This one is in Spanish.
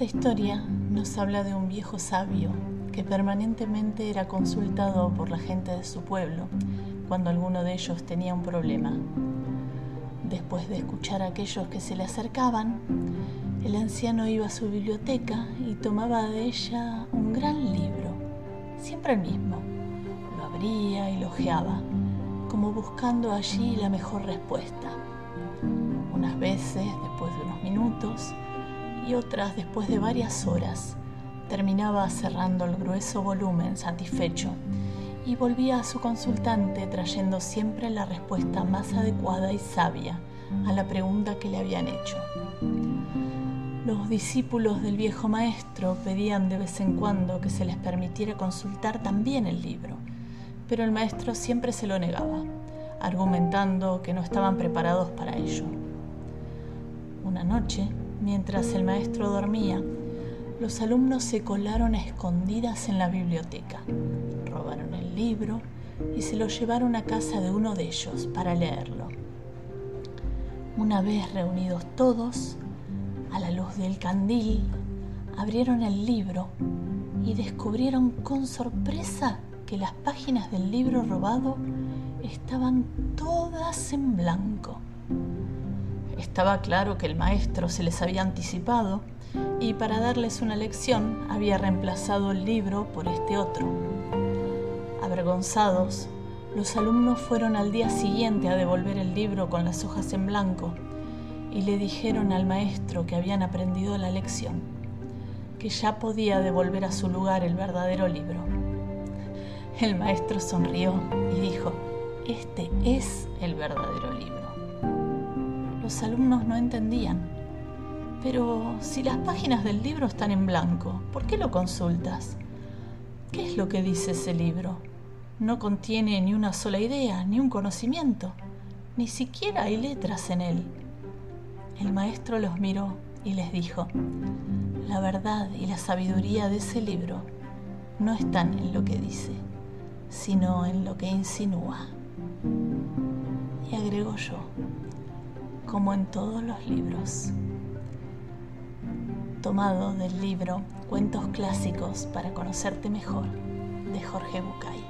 Esta historia nos habla de un viejo sabio que permanentemente era consultado por la gente de su pueblo cuando alguno de ellos tenía un problema. Después de escuchar a aquellos que se le acercaban, el anciano iba a su biblioteca y tomaba de ella un gran libro, siempre el mismo. Lo abría y lo ojeaba, como buscando allí la mejor respuesta. Unas veces, después de unos minutos, y otras después de varias horas, Terminaba cerrando el grueso volumen satisfecho y volvía a su consultante trayendo siempre la respuesta más adecuada y sabia a la pregunta que le habían hecho. Los discípulos del viejo maestro pedían de vez en cuando que se les permitiera consultar también el libro, pero el maestro siempre se lo negaba, argumentando que no estaban preparados para ello. Una noche, mientras el maestro dormía, los alumnos se colaron a escondidas en la biblioteca, robaron el libro y se lo llevaron a casa de uno de ellos para leerlo. Una vez reunidos todos, a la luz del candil, abrieron el libro y descubrieron con sorpresa que las páginas del libro robado estaban todas en blanco. Estaba claro que el maestro se les había anticipado y para darles una lección había reemplazado el libro por este otro. Avergonzados, los alumnos fueron al día siguiente a devolver el libro con las hojas en blanco y le dijeron al maestro que habían aprendido la lección, que ya podía devolver a su lugar el verdadero libro. El maestro sonrió y dijo, este es el verdadero libro. Los alumnos no entendían pero si las páginas del libro están en blanco, ¿por qué lo consultas? ¿Qué es lo que dice ese libro? No contiene ni una sola idea, ni un conocimiento, ni siquiera hay letras en él. El maestro los miró y les dijo, la verdad y la sabiduría de ese libro no están en lo que dice, sino en lo que insinúa. Y agregó yo, como en todos los libros tomado del libro Cuentos clásicos para conocerte mejor de Jorge Bucay.